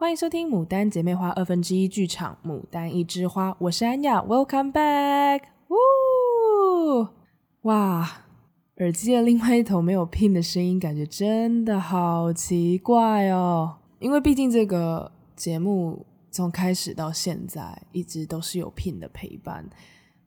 欢迎收听《牡丹姐妹花》二分之一剧场，《牡丹一枝花》，我是安雅，Welcome back！呜，哇，耳机的另外一头没有 Pin 的声音，感觉真的好奇怪哦。因为毕竟这个节目从开始到现在，一直都是有 Pin 的陪伴，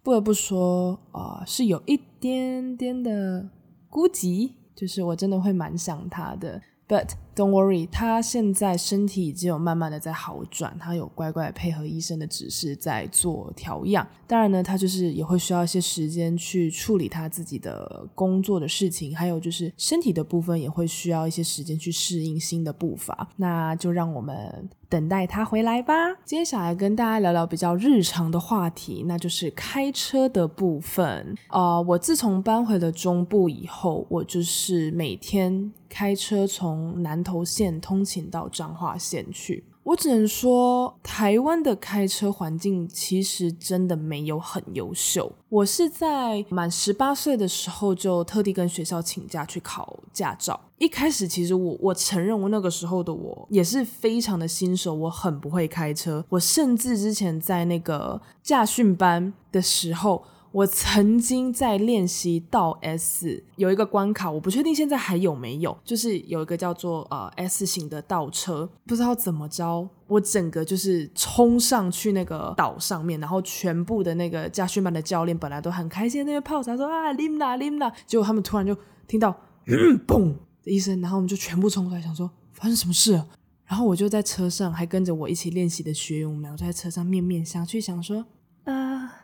不得不说啊、是有一点点的孤寂，就是我真的会蛮想他的。But don't worry，他现在身体已经有慢慢的在好转，他有乖乖配合医生的指示在做调养。当然呢，他就是也会需要一些时间去处理他自己的工作的事情，还有就是身体的部分也会需要一些时间去适应新的步伐。那就让我们等待他回来吧。接下来跟大家聊聊比较日常的话题，那就是开车的部分。呃，我自从搬回了中部以后，我就是每天开车从南头线通勤到彰化县去。我只能说，台湾的开车环境其实真的没有很优秀。我是在满十八岁的时候就特地跟学校请假去考驾照。一开始，其实我我承认，我那个时候的我也是非常的新手，我很不会开车。我甚至之前在那个驾训班的时候。我曾经在练习倒 S 有一个关卡，我不确定现在还有没有，就是有一个叫做呃 S 型的倒车，不知道怎么着，我整个就是冲上去那个岛上面，然后全部的那个驾训班的教练本来都很开心，那边泡茶说啊拎啦拎啦，结果他们突然就听到 嗯嘣的一声，然后我们就全部冲出来，想说发生什么事了，然后我就在车上还跟着我一起练习的学员，我们俩就在车上面面相觑，想说啊。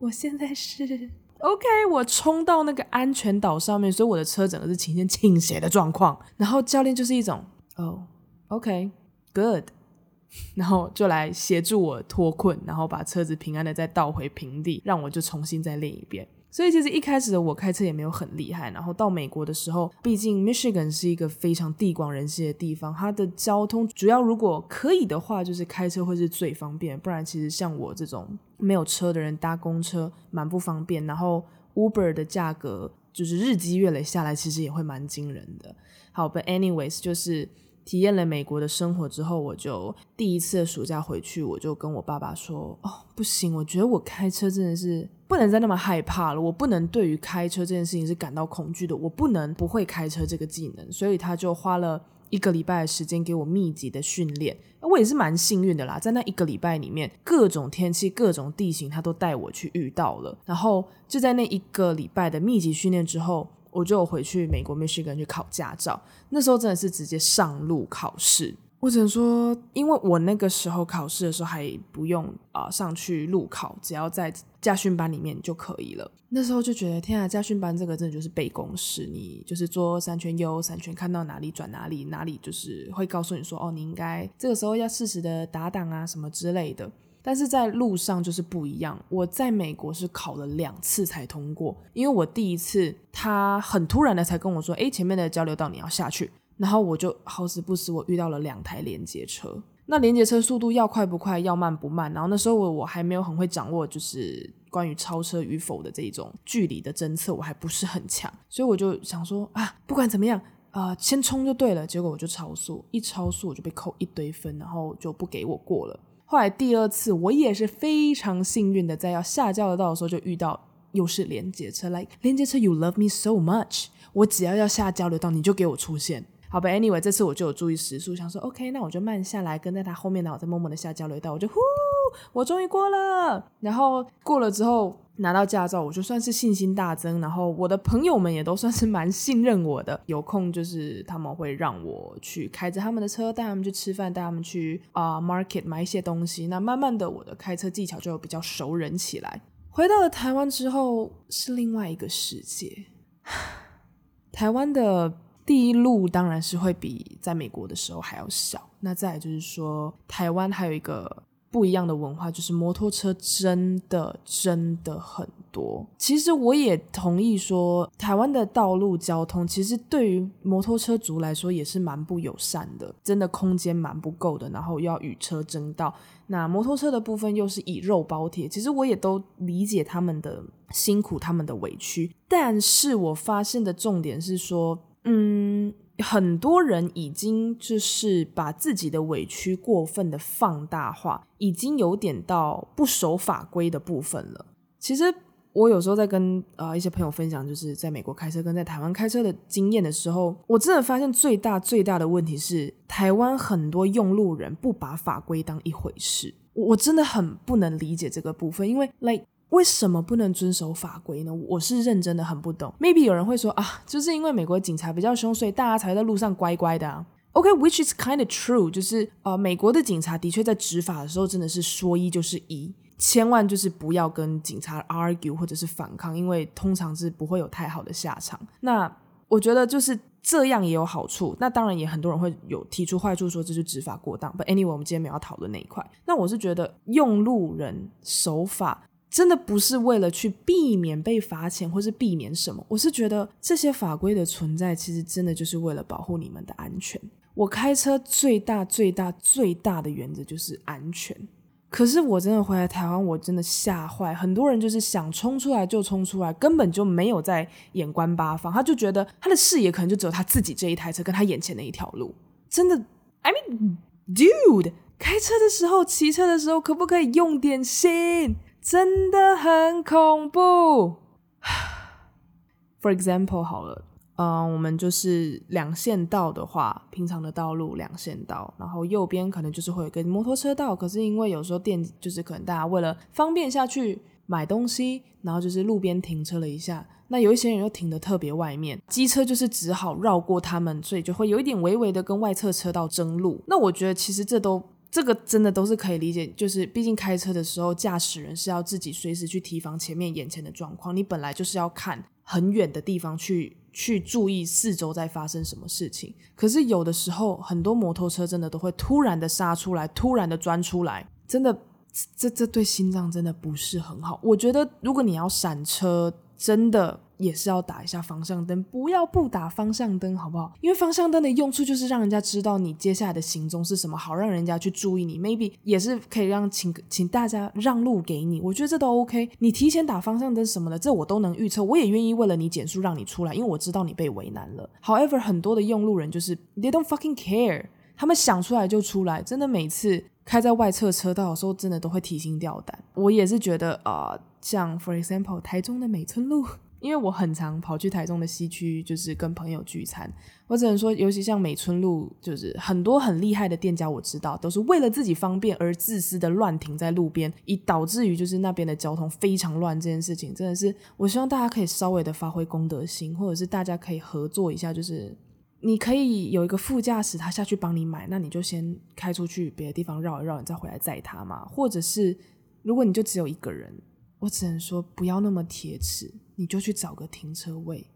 我现在是 OK，我冲到那个安全岛上面，所以我的车整个是呈现倾斜的状况。然后教练就是一种哦，OK，Good，然后就来协助我脱困，然后把车子平安的再倒回平地，让我就重新再练一遍。所以其实一开始的我开车也没有很厉害，然后到美国的时候，毕竟 Michigan 是一个非常地广人稀的地方，它的交通主要如果可以的话，就是开车会是最方便，不然其实像我这种没有车的人搭公车蛮不方便，然后 Uber 的价格就是日积月累下来，其实也会蛮惊人的。好，But anyways 就是。体验了美国的生活之后，我就第一次暑假回去，我就跟我爸爸说：“哦，不行，我觉得我开车真的是不能再那么害怕了，我不能对于开车这件事情是感到恐惧的，我不能不会开车这个技能。”所以他就花了一个礼拜的时间给我密集的训练。我也是蛮幸运的啦，在那一个礼拜里面，各种天气、各种地形，他都带我去遇到了。然后就在那一个礼拜的密集训练之后。我就回去美国 Michigan 去考驾照，那时候真的是直接上路考试。我只能说，因为我那个时候考试的时候还不用啊、上去路考，只要在驾训班里面就可以了。那时候就觉得天啊，驾训班这个真的就是背公式，你就是做三圈右三圈，看到哪里转哪里，哪里就是会告诉你说哦，你应该这个时候要适时的打档啊什么之类的。但是在路上就是不一样。我在美国是考了两次才通过，因为我第一次他很突然的才跟我说：“诶，前面的交流道你要下去。”然后我就好死不死，我遇到了两台连接车。那连接车速度要快不快，要慢不慢？然后那时候我我还没有很会掌握，就是关于超车与否的这一种距离的侦测，我还不是很强。所以我就想说啊，不管怎么样，呃，先冲就对了。结果我就超速，一超速我就被扣一堆分，然后就不给我过了。后来第二次，我也是非常幸运的，在要下交流道的时候就遇到，又是连接车来，like, 连接车，You love me so much，我只要要下交流道，你就给我出现。好吧，Anyway，这次我就有注意时速，想说 OK，那我就慢下来，跟在他后面，然后我再默默的下交流道，我就呼，我终于过了。然后过了之后。拿到驾照，我就算是信心大增，然后我的朋友们也都算是蛮信任我的。有空就是他们会让我去开着他们的车，带他们去吃饭，带他们去啊、market 买一些东西。那慢慢的，我的开车技巧就比较熟稔起来。回到了台湾之后，是另外一个世界。台湾的第一路当然是会比在美国的时候还要小。那再就是说，台湾还有一个。不一样的文化，就是摩托车真的真的很多。其实我也同意说，台湾的道路交通其实对于摩托车族来说也是蛮不友善的，真的空间蛮不够的，然后又要与车争道。那摩托车的部分又是以肉包铁，其实我也都理解他们的辛苦，他们的委屈。但是我发现的重点是说，嗯。很多人已经就是把自己的委屈过分的放大化，已经有点到不守法规的部分了。其实我有时候在跟呃一些朋友分享，就是在美国开车跟在台湾开车的经验的时候，我真的发现最大最大的问题是，台湾很多用路人不把法规当一回事。我真的很不能理解这个部分，因为 like 为什么不能遵守法规呢？我是认真的很不懂。Maybe 有人会说啊，就是因为美国警察比较凶，所以大家才在路上乖乖的啊。OK，which is kind of true，就是呃，美国的警察的确在执法的时候真的是说一就是一，千万就是不要跟警察 argue 或者是反抗，因为通常是不会有太好的下场。那我觉得就是这样也有好处，那当然也很多人会有提出坏处，说这是执法过当。But anyway，我们今天没有要讨论那一块。那我是觉得用路人守法。真的不是为了去避免被罚钱，或是避免什么。我是觉得这些法规的存在，其实真的就是为了保护你们的安全。我开车最大、最大、最大的原则就是安全。可是我真的回来台湾，我真的吓坏。很多人就是想冲出来就冲出来，根本就没有在眼观八方。他就觉得他的视野可能就只有他自己这一台车，跟他眼前的一条路。真的，I mean, dude，开车的时候、骑车的时候，可不可以用点心？真的很恐怖。For example，好了，嗯，我们就是两线道的话，平常的道路两线道，然后右边可能就是会有个摩托车道。可是因为有时候电就是可能大家为了方便下去买东西，然后就是路边停车了一下，那有一些人又停的特别外面，机车就是只好绕过他们，所以就会有一点微微的跟外侧车道争路。那我觉得其实这都。这个真的都是可以理解，就是毕竟开车的时候，驾驶人是要自己随时去提防前面眼前的状况。你本来就是要看很远的地方去去注意四周在发生什么事情。可是有的时候，很多摩托车真的都会突然的刹出来，突然的钻出来，真的，这这对心脏真的不是很好。我觉得如果你要闪车，真的。也是要打一下方向灯，不要不打方向灯，好不好？因为方向灯的用处就是让人家知道你接下来的行踪是什么，好让人家去注意你。Maybe 也是可以让请请大家让路给你，我觉得这都 OK。你提前打方向灯什么的，这我都能预测，我也愿意为了你减速让你出来，因为我知道你被为难了。However，很多的用路人就是 they don't fucking care，他们想出来就出来，真的每次开在外侧车道的时候，真的都会提心吊胆。我也是觉得啊、呃，像 For example 台中的美村路。因为我很常跑去台中的西区，就是跟朋友聚餐。我只能说，尤其像美村路，就是很多很厉害的店家，我知道都是为了自己方便而自私的乱停在路边，以导致于就是那边的交通非常乱。这件事情真的是，我希望大家可以稍微的发挥公德心，或者是大家可以合作一下，就是你可以有一个副驾驶，他下去帮你买，那你就先开出去别的地方绕一绕，你再回来载他嘛。或者是如果你就只有一个人，我只能说不要那么铁齿。你就去找个停车位，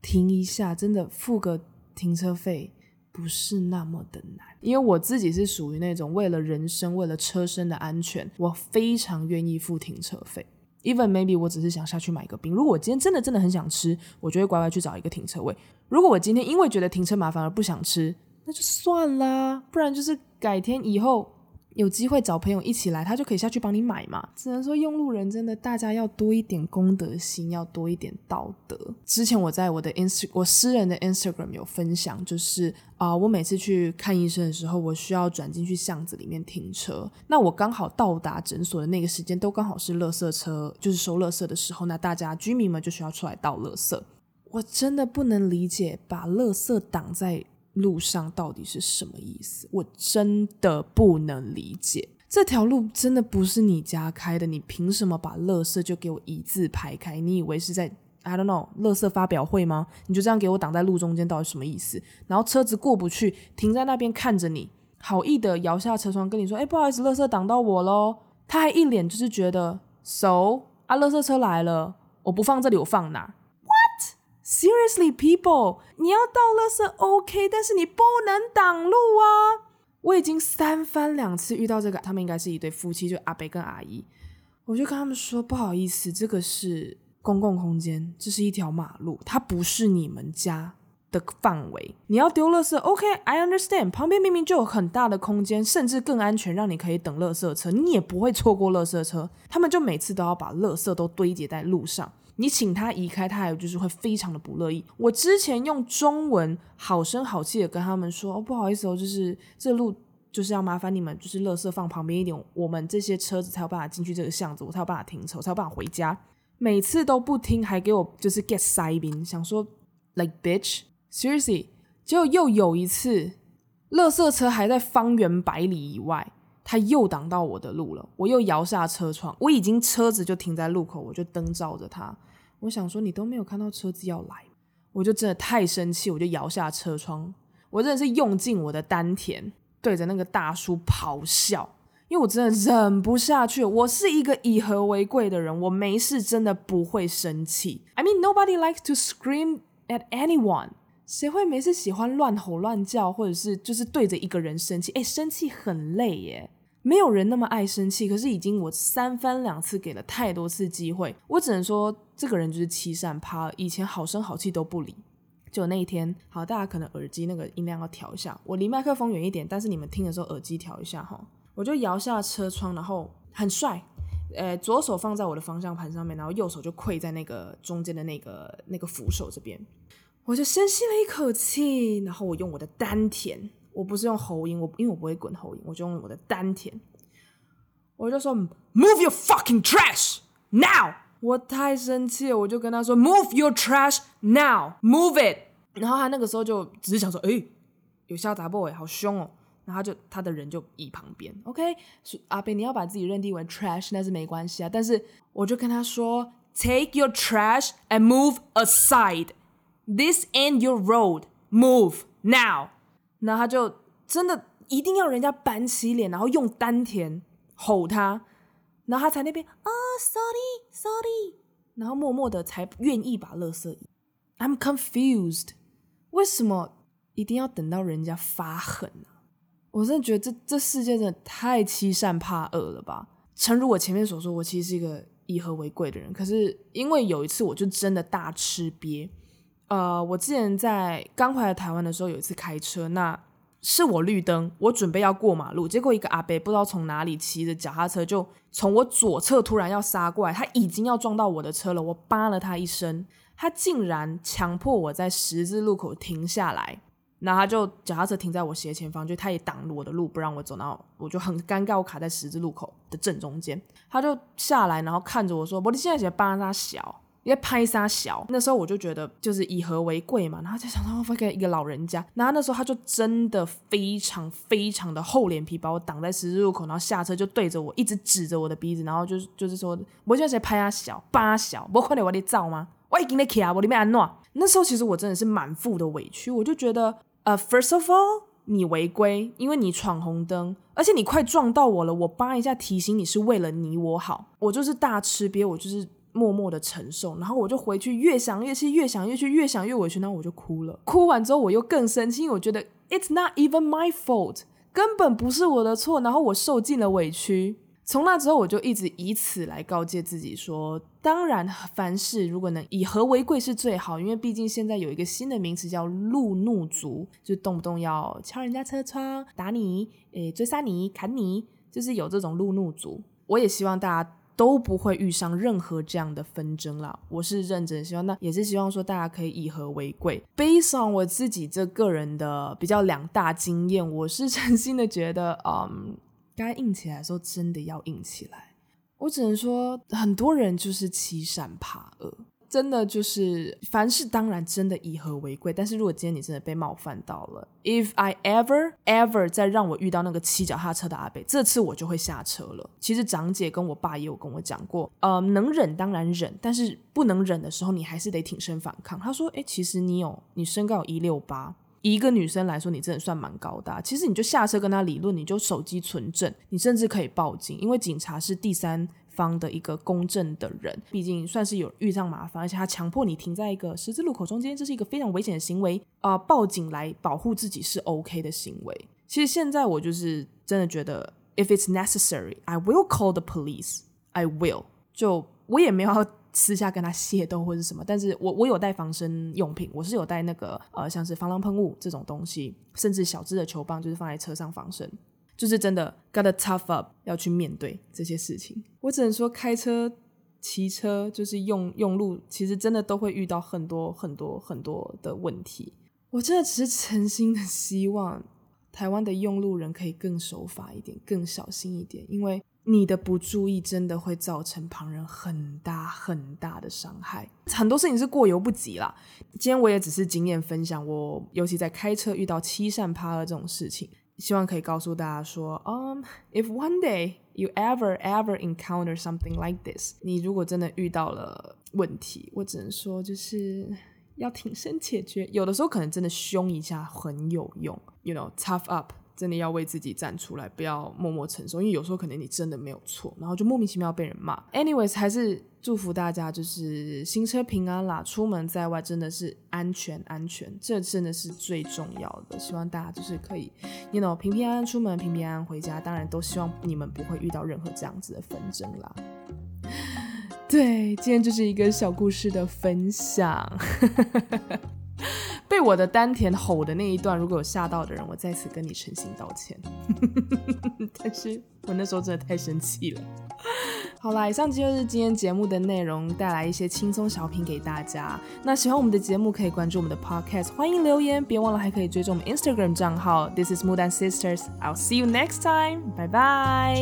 停一下，真的付个停车费不是那么的难。因为我自己是属于那种为了人生、为了车身的安全，我非常愿意付停车费。Even maybe 我只是想下去买个冰，如果我今天真的真的很想吃，我就会乖乖去找一个停车位。如果我今天因为觉得停车麻烦而不想吃，那就算啦，不然就是改天以后。有机会找朋友一起来，他就可以下去帮你买嘛。只能说用路人真的，大家要多一点公德心，要多一点道德。之前我在我的 Inst 我私人的 Instagram 有分享，就是啊、我每次去看医生的时候，我需要转进去巷子里面停车。那我刚好到达诊所的那个时间，都刚好是垃圾车，就是收垃圾的时候。那大家居民们就需要出来倒垃圾。我真的不能理解，把垃圾挡在。路上到底是什么意思？我真的不能理解。这条路真的不是你家开的，你凭什么把垃圾就给我一字排开？你以为是在 I don't know 垃圾发表会吗？你就这样给我挡在路中间，到底什么意思？然后车子过不去，停在那边看着你，好意的摇下车窗跟你说：“哎，不好意思，垃圾挡到我喽。”他还一脸就是觉得，So 啊，垃圾车来了，我不放这里，我放哪？Seriously, people，你要倒垃圾 OK，但是你不能挡路啊！我已经三番两次遇到这个，他们应该是一对夫妻，就阿伯跟阿姨。我就跟他们说，不好意思，这个是公共空间，这是一条马路，它不是你们家的范围。你要丢垃圾，OK，I understand。旁边明明就有很大的空间，甚至更安全，让你可以等垃圾车，你也不会错过垃圾车。他们就每次都要把垃圾都堆积在路上。你请他移开，他还有就是会非常的不乐意。我之前用中文好声好气的跟他们说，哦，不好意思哦，就是这路就是要麻烦你们，就是垃圾放旁边一点，我们这些车子才有办法进去这个巷子，我才有办法停车，我才有办法回家。每次都不听，还给我就是 get 塞宾，想说 like bitch seriously。结果又有一次，垃圾车还在方圆百里以外。他又挡到我的路了，我又摇下车窗，我已经车子就停在路口，我就灯照着他，我想说你都没有看到车子要来，我就真的太生气，我就摇下车窗，我真的是用尽我的丹田对着那个大叔咆哮，因为我真的忍不下去，我是一个以和为贵的人，我没事真的不会生气。I mean nobody likes to scream at anyone，谁会没事喜欢乱吼乱叫，或者是就是对着一个人生气？诶，生气很累耶。没有人那么爱生气，可是已经我三番两次给了太多次机会，我只能说这个人就是欺善怕恶，以前好声好气都不理，就那一天，好，大家可能耳机那个音量要调一下，我离麦克风远一点，但是你们听的时候耳机调一下哈，我就摇下车窗，然后很帅，呃，左手放在我的方向盘上面，然后右手就跪在那个中间的那个那个扶手这边，我就深吸了一口气，然后我用我的丹田。我不是用喉音，我因为我不会滚喉音，我就用我的丹田，我就说 Move your fucking trash now！我太生气了，我就跟他说 Move your trash now，Move it！然后他那个时候就只是想说，哎，有下杂 boy 好凶哦，然后他就他的人就移旁边，OK，阿北你要把自己认定为 trash 那是没关系啊，但是我就跟他说 Take your trash and move aside，This ain't your road，Move now！然后他就真的一定要人家板起脸，然后用丹田吼他，然后他才那边啊、，sorry，sorry，然后默默的才愿意把垃圾。I'm confused，为什么一定要等到人家发狠呢？我真的觉得这这世界真的太欺善怕恶了吧？诚如我前面所说，我其实是一个以和为贵的人，可是因为有一次我就真的大吃鳖。呃，我之前在刚回来台湾的时候，有一次开车，那是我绿灯，我准备要过马路，结果一个阿伯不知道从哪里骑着脚踏车，就从我左侧突然要杀过来，他已经要撞到我的车了，我扒了他一声，他竟然强迫我在十字路口停下来，然后他就脚踏车停在我斜前方，就他也挡了我的路，不让我走，然后我就很尴尬，我卡在十字路口的正中间，他就下来，然后看着我说：“我你现在在扒他小。”因为拍杀小，那时候我就觉得就是以和为贵嘛，然后就想到我给一个老人家，然后那时候他就真的非常非常的厚脸皮，把我挡在十字路口，然后下车就对着我一直指着我的鼻子，然后就是就是说，我现在在拍他小，扒小，我快点我得照吗？我已经在卡，我里面安诺。那时候其实我真的是满腹的委屈，我就觉得，呃，first of all，你违规，因为你闯红灯，而且你快撞到我了，我扒一下提醒你是为了你我好，我就是大吃瘪，我就是。默默的承受，然后我就回去，越想越气，越想越气，越想越委屈，然后我就哭了。哭完之后，我又更生气，因为我觉得 It's not even my fault，根本不是我的错，然后我受尽了委屈。从那之后，我就一直以此来告诫自己说，当然，凡事如果能以和为贵是最好，因为毕竟现在有一个新的名词叫路怒族，就动不动要敲人家车窗、打你、诶追杀你、砍你，就是有这种路怒族。我也希望大家。都不会遇上任何这样的纷争啦。我是认真希望，那也是希望说大家可以以和为贵。Based on 我自己这个人的比较两大经验，我是 真心的觉得，嗯，该硬起来的时候真的要硬起来。我只能说，很多人就是欺善怕恶。真的就是凡事当然真的以和为贵，但是如果今天你真的被冒犯到了，If I ever ever 再让我遇到那个骑脚踏车的阿伯，这次我就会下车了。其实长姐跟我爸也有跟我讲过，呃，能忍当然忍，但是不能忍的时候，你还是得挺身反抗。他说，哎，其实你有你身高有一六八，一个女生来说，你真的算蛮高大。其实你就下车跟他理论，你就手机存证，你甚至可以报警，因为警察是第三。方的一个公正的人，毕竟算是有遇上麻烦，而且他强迫你停在一个十字路口中间，这是一个非常危险的行为啊、呃！报警来保护自己是 OK 的行为。其实现在我就是真的觉得，if it's necessary, I will call the police. I will。就我也没有私下跟他械斗或者什么，但是我我有带防身用品，我是有带那个呃像是防狼喷雾这种东西，甚至小支的球棒，就是放在车上防身。就是真的，gotta tough up，要去面对这些事情。我只能说，开车骑车，就是用用路，其实真的都会遇到很多很多很多的问题。我真的只是诚心的希望，台湾的用路人可以更守法一点，更小心一点，因为你的不注意真的会造成旁人很大很大的伤害。很多事情是过犹不及啦。今天我也只是经验分享，我尤其在开车遇到欺善怕恶这种事情，希望可以告诉大家说，嗯、um,，if one day you ever ever encounter something like this，你如果真的遇到了问题，我只能说就是。要挺身解决，有的时候可能真的凶一下很有用，you know，tough up，真的要为自己站出来，不要默默承受，因为有时候可能你真的没有错，然后就莫名其妙被人骂。Anyways，还是祝福大家就是行车平安啦，出门在外真的是安全安全，这真的是最重要的。希望大家就是可以，you know，平平安安出门，平平安安回家。当然都希望你们不会遇到任何这样子的纷争啦。对，今天就是一个小故事的分享。被我的丹田吼的那一段，如果有吓到的人，我在此跟你诚心道歉。但是我那时候真的太生气了。好啦，以上就是今天节目的内容，带来一些轻松小品给大家。那喜欢我们的节目，可以关注我们的 Podcast，欢迎留言，别忘了还可以追踪我们 Instagram 账号。This is Mood and Sisters，I'll see you next time，拜拜。